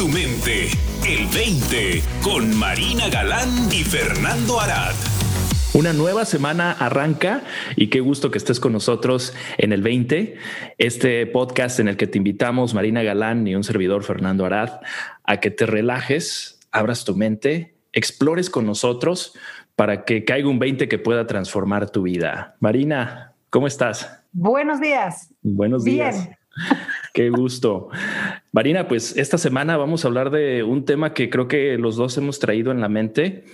tu mente, el 20, con Marina Galán y Fernando Arad. Una nueva semana arranca y qué gusto que estés con nosotros en el 20, este podcast en el que te invitamos, Marina Galán y un servidor, Fernando Arad, a que te relajes, abras tu mente, explores con nosotros para que caiga un 20 que pueda transformar tu vida. Marina, ¿cómo estás? Buenos días. Buenos días. Bien. Qué gusto. Marina, pues esta semana vamos a hablar de un tema que creo que los dos hemos traído en la mente.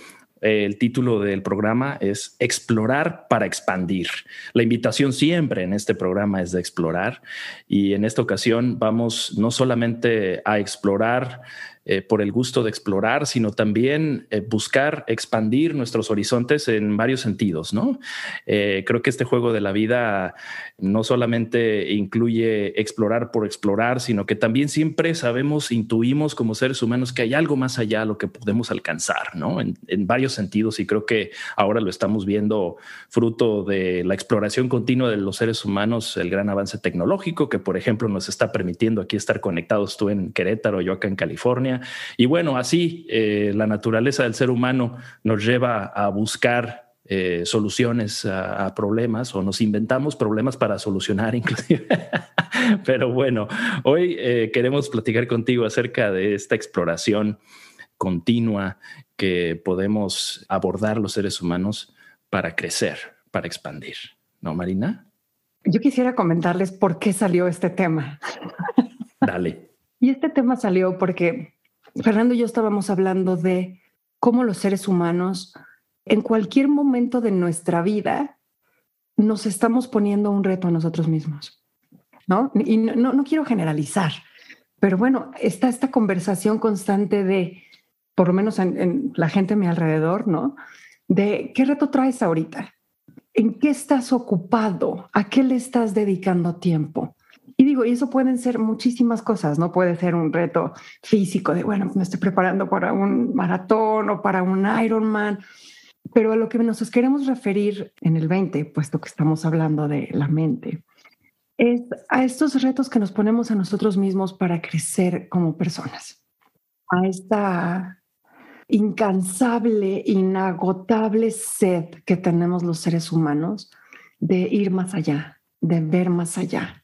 El título del programa es Explorar para expandir. La invitación siempre en este programa es de explorar y en esta ocasión vamos no solamente a explorar eh, por el gusto de explorar, sino también eh, buscar expandir nuestros horizontes en varios sentidos, ¿no? Eh, creo que este juego de la vida no solamente incluye explorar por explorar, sino que también siempre sabemos, intuimos como seres humanos que hay algo más allá a lo que podemos alcanzar, ¿no? En, en varios sentidos y creo que ahora lo estamos viendo fruto de la exploración continua de los seres humanos, el gran avance tecnológico que, por ejemplo, nos está permitiendo aquí estar conectados tú en Querétaro, yo acá en California y bueno, así eh, la naturaleza del ser humano nos lleva a buscar eh, soluciones a, problemas o nos inventamos problemas para solucionar inclusive. Pero bueno, hoy eh, queremos platicar contigo acerca de esta exploración continua que podemos abordar los seres humanos para crecer, para expandir. ¿No, Marina? Yo quisiera comentarles por qué salió este tema. Dale. Y este tema salió porque Fernando y yo estábamos hablando de cómo los seres humanos en cualquier momento de nuestra vida nos estamos poniendo un reto a nosotros mismos, ¿no? Y no, no, quiero generalizar, pero bueno, está esta conversación constante de, por lo menos en, en la gente a mi alrededor, ¿no? De qué reto traes ahorita, en qué estás ocupado, a qué le estás dedicando tiempo. Y digo, y eso pueden ser muchísimas cosas, ¿no? Puede ser un reto físico de, bueno, me estoy preparando para un maratón o para un Ironman, pero a lo que nos queremos referir en el 20, puesto que estamos hablando de la mente, es a estos retos que nos ponemos a nosotros mismos para crecer como personas, a esta incansable, inagotable sed que tenemos los seres humanos de ir más allá, de ver más allá,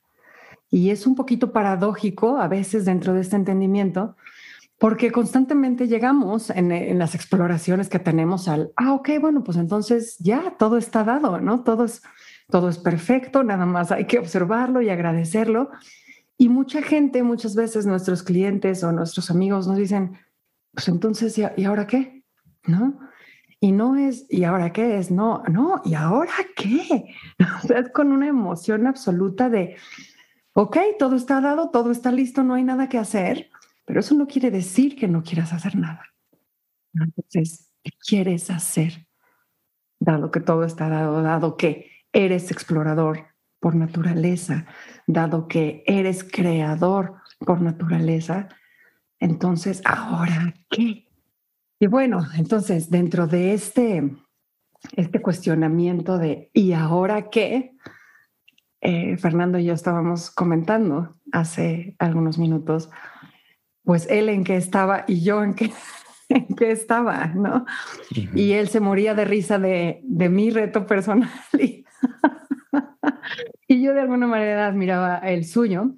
y es un poquito paradójico a veces dentro de este entendimiento, porque constantemente llegamos en, las exploraciones que tenemos al, ah, ok, bueno, pues entonces ya todo está dado, ¿no? Todo es, todo es perfecto, nada más hay que observarlo y agradecerlo. Y mucha gente, muchas veces nuestros clientes o nuestros amigos nos dicen, pues entonces, ¿y, ahora qué? ¿No? Y no es, ¿y ahora qué es? No, no, ¿y ahora qué? O sea, es con una emoción absoluta de, ok, todo está dado, todo está listo, no hay nada que hacer, pero eso no quiere decir que no quieras hacer nada. Entonces, ¿qué quieres hacer? Dado que todo está dado, dado que eres explorador por naturaleza, dado que eres creador por naturaleza, entonces, ¿ahora qué? Y bueno, entonces, dentro de este, este cuestionamiento de ¿y ahora qué? Eh, Fernando y yo estábamos comentando hace algunos minutos, pues él en qué estaba y yo en qué, en qué estaba, ¿no? Y él se moría de risa de, de mi reto personal y, y, yo de alguna manera admiraba el suyo.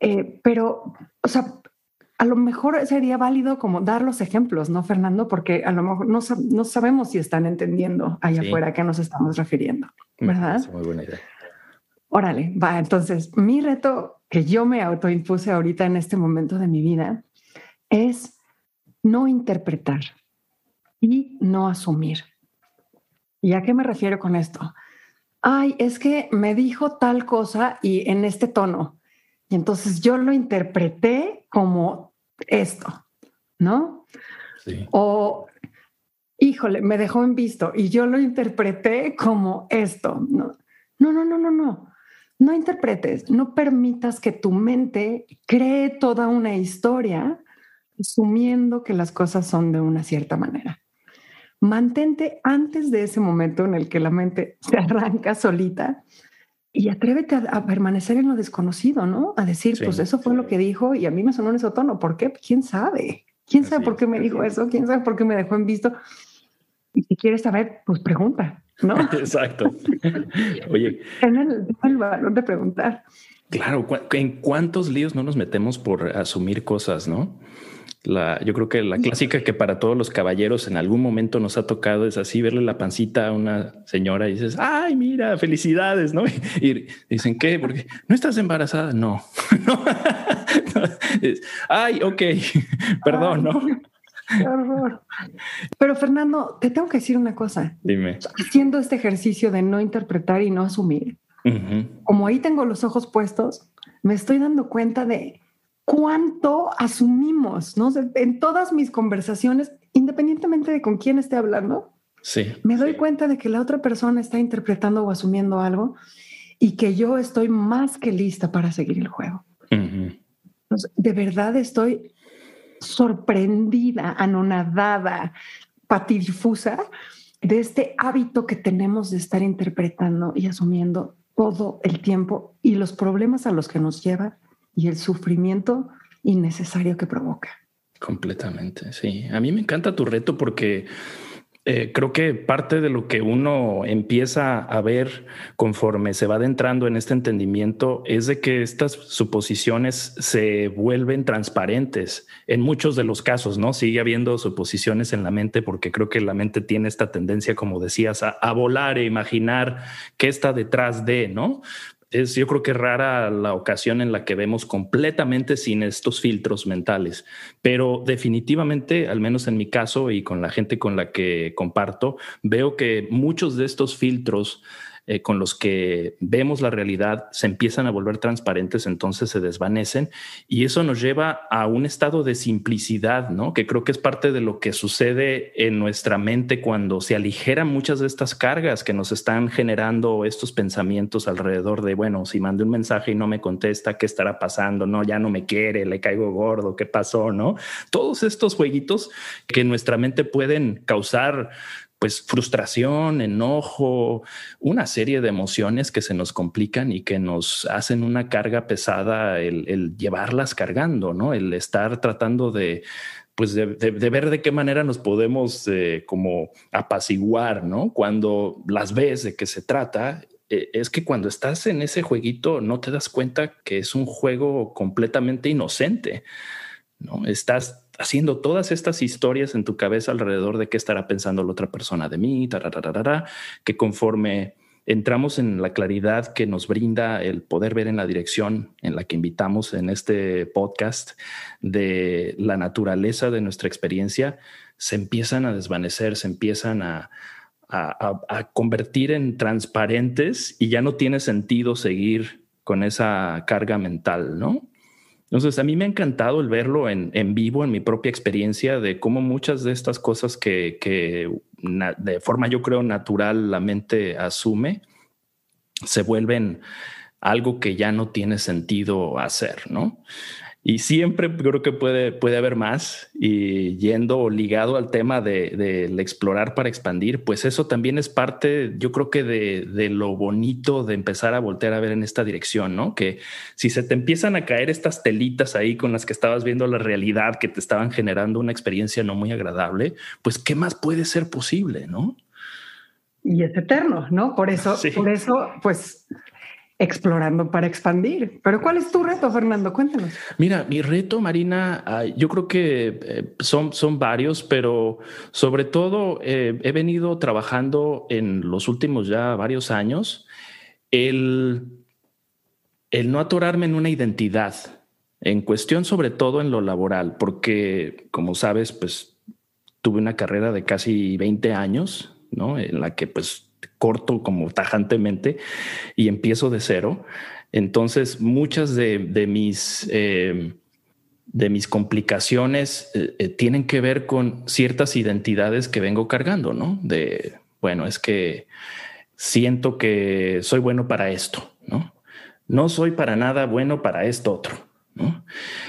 Eh, pero, o sea, a lo mejor sería válido como dar los ejemplos, ¿no, Fernando? Porque a lo mejor no, no sabemos si están entendiendo allá afuera a qué nos estamos refiriendo, ¿verdad? Es muy buena idea. Órale, va. Entonces, mi reto que yo me autoimpuse ahorita en este momento de mi vida es no interpretar y no asumir. ¿Y a qué me refiero con esto? Ay, es que me dijo tal cosa y en este tono. Y entonces yo lo interpreté como esto, ¿no? Sí. O, híjole, me dejó en visto y yo lo interpreté como esto. No, no, no, no, no. no no interpretes, no permitas que tu mente cree toda una historia asumiendo que las cosas son de una cierta manera. Mantente antes de ese momento en el que la mente se arranca solita, y atrévete a, permanecer en lo desconocido, ¿no? A decir, pues eso fue lo que dijo y a mí me sonó en ese tono. ¿Por qué? ¿Quién sabe? ¿Quién sabe por qué me dijo eso? ¿Quién sabe por qué me dejó en visto? Y si quieres saber, pues pregunta, ¿no? Exacto. Oye. Ten el, el valor de preguntar. Claro, ¿en cuántos líos no nos metemos por asumir cosas, no? La, yo creo que la clásica que para todos los caballeros en algún momento nos ha tocado es así verle la pancita a una señora y dices, ay, mira, felicidades, ¿no? Y dicen, ¿qué? Porque no estás embarazada. No, no. ay, ok, perdón, ¿no? Qué horror. Pero Fernando, te tengo que decir una cosa. Dime. Haciendo este ejercicio de no interpretar y no asumir, como ahí tengo los ojos puestos, me estoy dando cuenta de cuánto asumimos, ¿no? En todas mis conversaciones, independientemente de con quién esté hablando, sí, me doy cuenta de que la otra persona está interpretando o asumiendo algo y que yo estoy más que lista para seguir el juego. de verdad estoy sorprendida, anonadada, patidifusa de este hábito que tenemos de estar interpretando y asumiendo todo el tiempo y los problemas a los que nos lleva y el sufrimiento innecesario que provoca. Completamente, sí. A mí me encanta tu reto porque eh, creo que parte de lo que uno empieza a ver conforme se va adentrando en este entendimiento es de que estas suposiciones se vuelven transparentes en muchos de los casos, ¿no? Sigue habiendo suposiciones en la mente porque creo que la mente tiene esta tendencia, como decías, a, a volar e imaginar qué está detrás de, ¿no? Es yo creo que rara la ocasión en la que vemos completamente sin estos filtros mentales, pero definitivamente, al menos en mi caso y con la gente con la que comparto, veo que muchos de estos filtros eh, con los que vemos la realidad se empiezan a volver transparentes, entonces se desvanecen y eso nos lleva a un estado de simplicidad, ¿no? Que creo que es parte de lo que sucede en nuestra mente cuando se aligeran muchas de estas cargas que nos están generando estos pensamientos alrededor de, bueno, si mandé un mensaje y no me contesta, ¿qué estará pasando? No, ya no me quiere, le caigo gordo, ¿qué pasó? ¿No? Todos estos jueguitos que nuestra mente pueden causar pues frustración, enojo, una serie de emociones que se nos complican y que nos hacen una carga pesada el, llevarlas cargando, ¿no? El estar tratando de, pues de, ver de qué manera nos podemos eh, como apaciguar, ¿no? Cuando las ves de qué se trata, eh, es que cuando estás en ese jueguito no te das cuenta que es un juego completamente inocente, ¿no? Estás haciendo todas estas historias en tu cabeza alrededor de qué estará pensando la otra persona de mí, que conforme entramos en la claridad que nos brinda el poder ver en la dirección en la que invitamos en este podcast de la naturaleza de nuestra experiencia, se empiezan a desvanecer, se empiezan a, convertir en transparentes y ya no tiene sentido seguir con esa carga mental, ¿no? Entonces, a mí me ha encantado el verlo en, vivo, en mi propia experiencia, de cómo muchas de estas cosas que, de forma, yo creo, natural la mente asume, se vuelven algo que ya no tiene sentido hacer, ¿no? Y siempre creo que puede, puede haber más y yendo ligado al tema de, explorar para expandir, pues eso también es parte, yo creo que de, de, lo bonito de empezar a voltear a ver en esta dirección, ¿no? Que si se te empiezan a caer estas telitas ahí con las que estabas viendo la realidad que te estaban generando una experiencia no muy agradable, pues qué más puede ser posible, ¿no? Y es eterno, ¿no? Por eso, por eso, pues explorando para expandir. Pero ¿cuál es tu reto, Fernando? Cuéntanos. Mira, mi reto, Marina, ah, yo creo que eh, son, son varios, pero sobre todo eh, he venido trabajando en los últimos ya varios años el, el no atorarme en una identidad, en cuestión sobre todo en lo laboral, porque como sabes, pues tuve una carrera de casi 20 años, ¿no? En la que pues corto como tajantemente y empiezo de cero. Entonces, muchas de, mis, eh, de mis complicaciones eh, eh, tienen que ver con ciertas identidades que vengo cargando, ¿no? De, bueno, es que siento que soy bueno para esto, ¿no? No soy para nada bueno para esto otro, ¿no?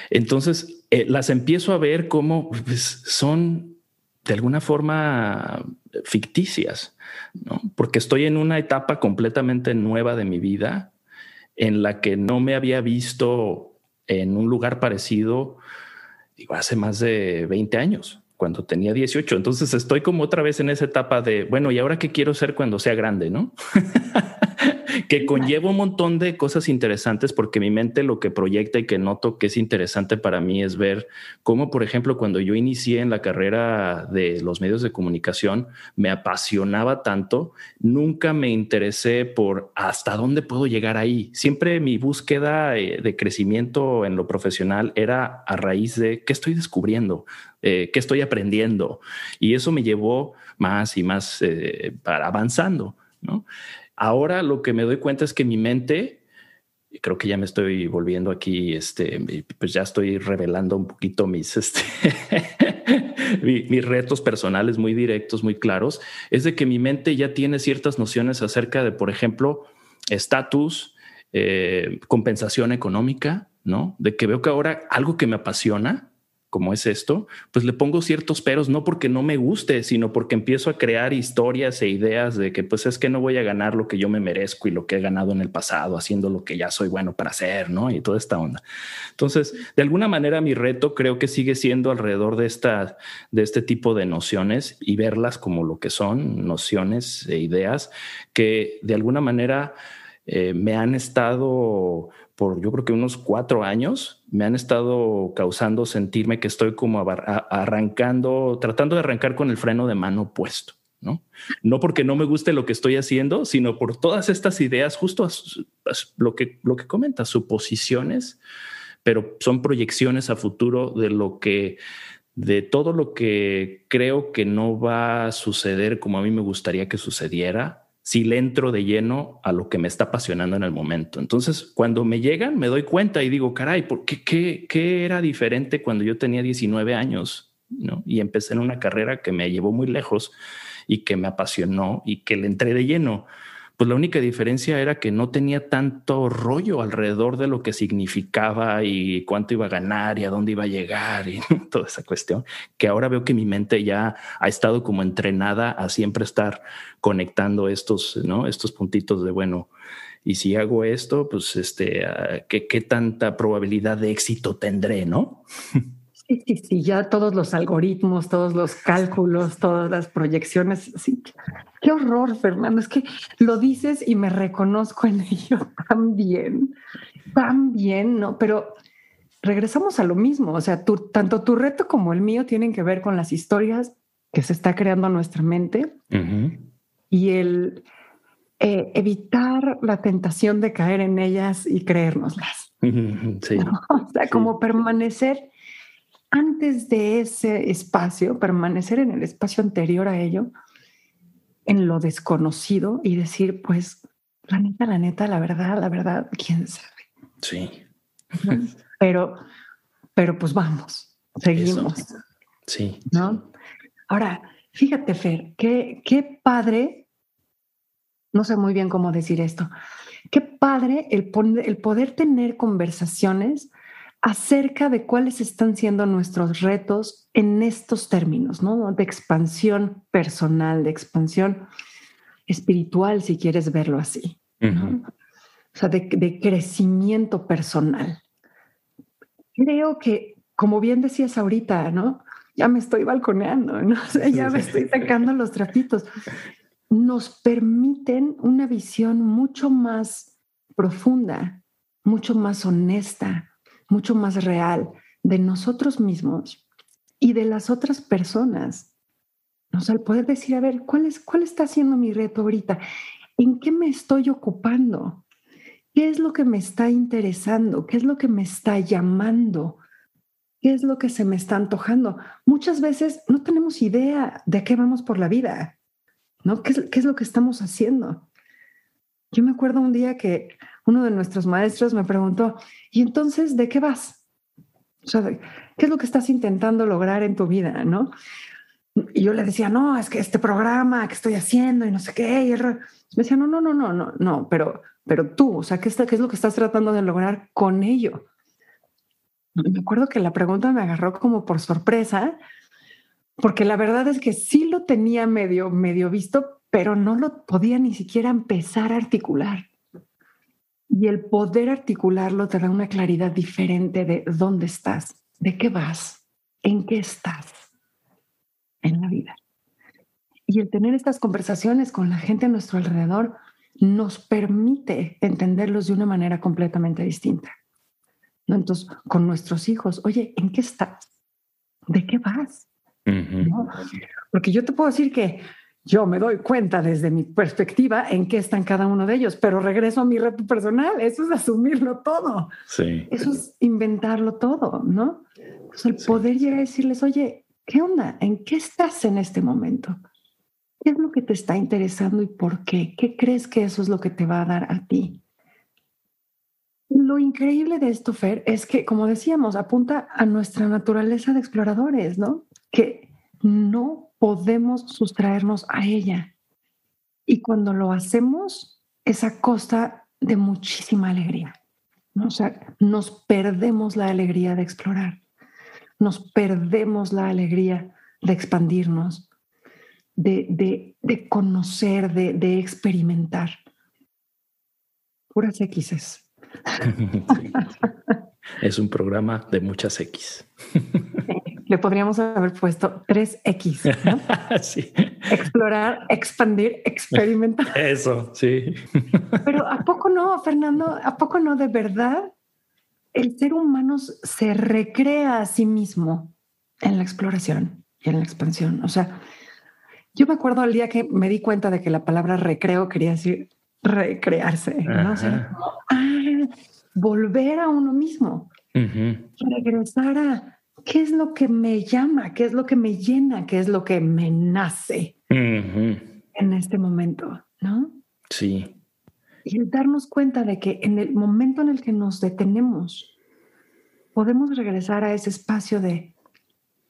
Entonces, las empiezo a ver como pues, son de alguna forma ficticias, ¿no? porque estoy en una etapa completamente nueva de mi vida en la que no me había visto en un lugar parecido, digo, hace más de 20 años cuando tenía 18. Entonces estoy como otra vez en esa etapa de, bueno, ¿y ahora qué quiero ser cuando sea grande? ¿No? que conlleva un montón de cosas interesantes porque mi mente lo que proyecta y que noto que es interesante para mí es ver cómo, por ejemplo, cuando yo inicié en la carrera de los medios de comunicación, me apasionaba tanto, nunca me interesé por hasta dónde puedo llegar ahí. Siempre mi búsqueda eh, de crecimiento en lo profesional era a raíz de qué estoy descubriendo, eh, qué estoy aprendiendo. Y eso me llevó más y más eh, para avanzando. ¿no? Ahora lo que me doy cuenta es que mi mente, creo que ya me estoy volviendo aquí, este, pues ya estoy revelando un poquito mis, este, mis retos personales muy directos, muy claros, es de que mi mente ya tiene ciertas nociones acerca de, por ejemplo, estatus, eh, compensación económica, ¿no? De que veo que ahora algo que me apasiona, como es esto, pues le pongo ciertos peros, no porque no me guste, sino porque empiezo a crear historias e ideas de que pues es que no voy a ganar lo que yo me merezco y lo que he ganado en el pasado, haciendo lo que ya soy bueno para hacer, ¿no? Y toda esta onda. Entonces, de alguna manera mi reto creo que sigue siendo alrededor de, esta, de este tipo de nociones y verlas como lo que son, nociones e ideas que de alguna manera eh, me han estado por yo creo que unos cuatro años me han estado causando sentirme que estoy como arrancando, tratando de arrancar con el freno de mano puesto. ¿no? No porque no me guste lo que estoy haciendo, sino por todas estas ideas, justo lo que, lo que comentas, suposiciones, pero son proyecciones a futuro de lo que, de todo lo que creo que no va a suceder como a mí me gustaría que sucediera si le entro de lleno a lo que me está apasionando en el momento. Entonces, cuando me llegan, me doy cuenta y digo, caray, ¿por qué, qué, qué era diferente cuando yo tenía 19 años? ¿no? Y empecé en una carrera que me llevó muy lejos y que me apasionó y que le entré de lleno pues la única diferencia era que no tenía tanto rollo alrededor de lo que significaba y cuánto iba a ganar y a dónde iba a llegar y toda esa cuestión, que ahora veo que mi mente ya ha estado como entrenada a siempre estar conectando estos, ¿no? Estos puntitos de, bueno, y si hago esto, pues este, ah, ¿qué, qué tanta probabilidad de éxito tendré, no? Sí, sí, sí, ya todos los algoritmos, todos los cálculos, todas las proyecciones. Sí. Qué horror, Fernando. Es que lo dices y me reconozco en ello también, también, ¿no? Pero regresamos a lo mismo. O sea, tanto tu reto como el mío tienen que ver con las historias que se está creando en nuestra mente y el eh, evitar la tentación de caer en ellas y creérnoslas. Sí. O sea, como permanecer antes de ese espacio, permanecer en el espacio anterior a ello, en lo desconocido y decir, pues, la neta, la neta, la verdad, la verdad, quién sabe. Sí. Pero, pero pues vamos, seguimos. Sí. ¿No? Ahora, fíjate, Fer, qué, qué padre, no sé muy bien cómo decir esto, qué padre el, el poder tener conversaciones acerca de cuáles están siendo nuestros retos en estos términos, ¿no? De expansión personal, de expansión espiritual, si quieres verlo así. O sea, de, crecimiento personal. Creo que, como bien decías ahorita, ¿no? Ya me estoy balconeando, ¿no? ya me estoy sacando los trapitos. Nos permiten una visión mucho más profunda, mucho más honesta, mucho más real de nosotros mismos y de las otras personas. O sea, el poder decir, a ver, ¿cuál, es, ¿cuál está siendo mi reto ahorita? ¿En qué me estoy ocupando? ¿Qué es lo que me está interesando? ¿Qué es lo que me está llamando? ¿Qué es lo que se me está antojando? Muchas veces no tenemos idea de qué vamos por la vida, ¿no? ¿Qué es, qué es lo que estamos haciendo? Yo me acuerdo un día que uno de nuestros maestros me preguntó, ¿y entonces de qué vas? O sea, ¿qué es lo que estás intentando lograr en tu vida? ¿No? Y yo le decía, no, es que este programa que estoy haciendo y no sé qué. Y me decía, no, no, no, no, no, no, pero, pero tú, o sea, ¿qué, ¿qué es lo que estás tratando de lograr con ello? me acuerdo que la pregunta me agarró como por sorpresa, porque la verdad es que sí lo tenía medio, medio visto, pero no lo podía ni siquiera empezar a articular. Y el poder articularlo te da una claridad diferente de dónde estás, de qué vas, en qué estás en la vida. Y el tener estas conversaciones con la gente a nuestro alrededor nos permite entenderlos de una manera completamente distinta. ¿No? Entonces, con nuestros hijos, oye, ¿en qué estás? ¿De qué vas? Porque yo te puedo decir que yo me doy cuenta desde mi perspectiva en qué están cada uno de ellos, pero regreso a mi reto personal. Eso es asumirlo todo. Sí. Eso es inventarlo todo, ¿no? el poder llegar a decirles, oye, ¿qué onda? ¿En qué estás en este momento? ¿Qué es lo que te está interesando y por qué? ¿Qué crees que eso es lo que te va a dar a ti? Lo increíble de esto, Fer, es que, como decíamos, apunta a nuestra naturaleza de exploradores, ¿no? Que no podemos sustraernos a ella. Y cuando lo hacemos, es a costa de muchísima alegría. ¿no? O sea, nos perdemos la alegría de explorar, nos perdemos la alegría de expandirnos, de, de, de conocer, de, de, experimentar. Puras X's. es un programa de muchas X. Le podríamos haber puesto 3X. ¿no? sí. Explorar, expandir, experimentar. Eso, sí. Pero ¿a poco no, Fernando? ¿A poco no de verdad? El ser humano se recrea a sí mismo en la exploración y en la expansión. O sea, yo me acuerdo el día que me di cuenta de que la palabra recreo quería decir recrearse, ¿no? O sea, ah, volver a uno mismo, regresar a qué es lo que me llama, qué es lo que me llena, qué es lo que me nace en este momento, ¿no? Sí. Y el darnos cuenta de que en el momento en el que nos detenemos, podemos regresar a ese espacio de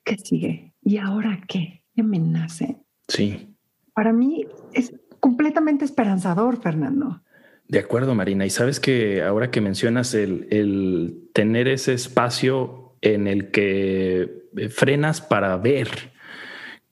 ¿qué sigue? ¿Y ahora qué? ¿Qué me nace? Sí. Para mí es completamente esperanzador, Fernando. De acuerdo, Marina. Y sabes que ahora que mencionas el, el tener ese espacio en el que frenas para ver,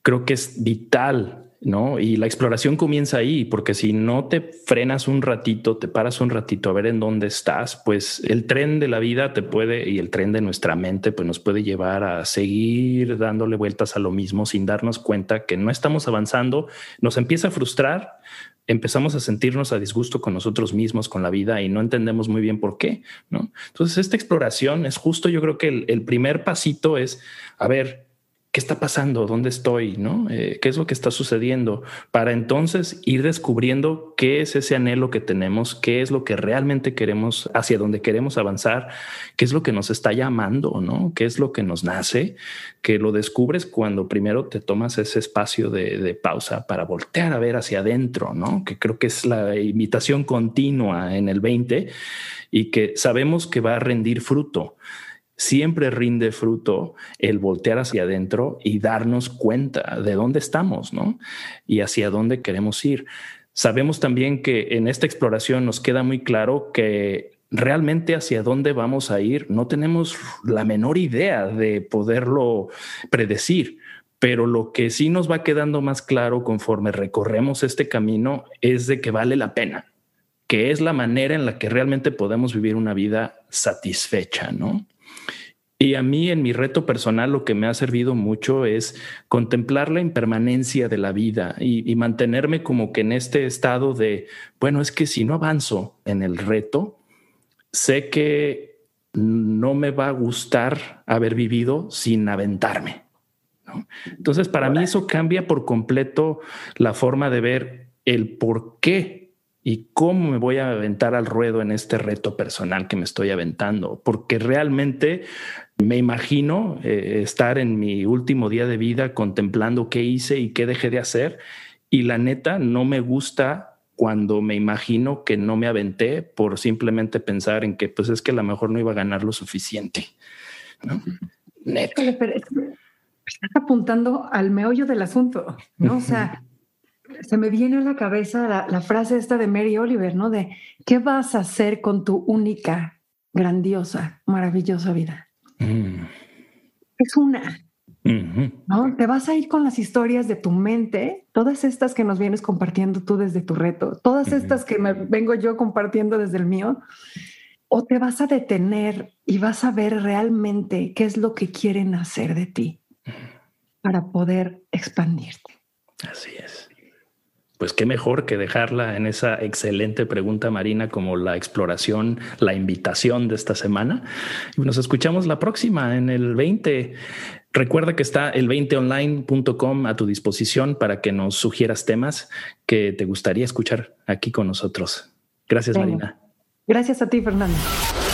creo que es vital ¿no? Y la exploración comienza ahí, porque si no te frenas un ratito, te paras un ratito a ver en dónde estás, pues el tren de la vida te puede, y el tren de nuestra mente, pues nos puede llevar a seguir dándole vueltas a lo mismo sin darnos cuenta que no estamos avanzando, nos empieza a frustrar, empezamos a sentirnos a disgusto con nosotros mismos, con la vida y no entendemos muy bien por qué, ¿no? Entonces esta exploración es justo, yo creo que el, primer pasito es, a ver, ¿Qué está pasando? ¿Dónde estoy? ¿No? Eh, ¿Qué es lo que está sucediendo? Para entonces ir descubriendo qué es ese anhelo que tenemos, qué es lo que realmente queremos, hacia dónde queremos avanzar, qué es lo que nos está llamando, ¿no? ¿Qué es lo que nos nace? Que lo descubres cuando primero te tomas ese espacio de, de pausa para voltear a ver hacia adentro, ¿no? Que creo que es la imitación continua en el 20 y que sabemos que va a rendir fruto siempre rinde fruto el voltear hacia adentro y darnos cuenta de dónde estamos, ¿no? Y hacia dónde queremos ir. Sabemos también que en esta exploración nos queda muy claro que realmente hacia dónde vamos a ir no tenemos la menor idea de poderlo predecir. Pero lo que sí nos va quedando más claro conforme recorremos este camino es de que vale la pena, que es la manera en la que realmente podemos vivir una vida satisfecha, ¿no? Y a mí en mi reto personal lo que me ha servido mucho es contemplar la impermanencia de la vida y, mantenerme como que en este estado de, bueno, es que si no avanzo en el reto, sé que no me va a gustar haber vivido sin aventarme. Entonces, para mí eso cambia por completo la forma de ver el por qué y cómo me voy a aventar al ruedo en este reto personal que me estoy aventando, porque realmente me imagino eh, estar en mi último día de vida contemplando qué hice y qué dejé de hacer y la neta no me gusta cuando me imagino que no me aventé por simplemente pensar en que pues es que a lo mejor no iba a ganar lo suficiente. ¿no? Neta. estás apuntando al meollo del asunto, ¿no? O sea, se me viene a la cabeza la, frase esta de Mary Oliver, ¿no? De ¿qué vas a hacer con tu única, grandiosa, maravillosa vida? Mm. Es una. ¿no? Te vas a ir con las historias de tu mente, todas estas que nos vienes compartiendo tú desde tu reto, todas estas que me vengo yo compartiendo desde el mío, o te vas a detener y vas a ver realmente qué es lo que quieren hacer de ti para poder expandirte. Así es. Pues qué mejor que dejarla en esa excelente pregunta marina como la exploración, la invitación de esta semana. Y nos escuchamos la próxima en el 20. Recuerda que está el 20online.com a tu disposición para que nos sugieras temas que te gustaría escuchar aquí con nosotros. Gracias, Marina. Gracias a ti, Fernando.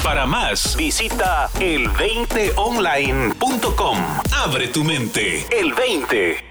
Para más, visita el20online.com. Abre tu mente. El 20.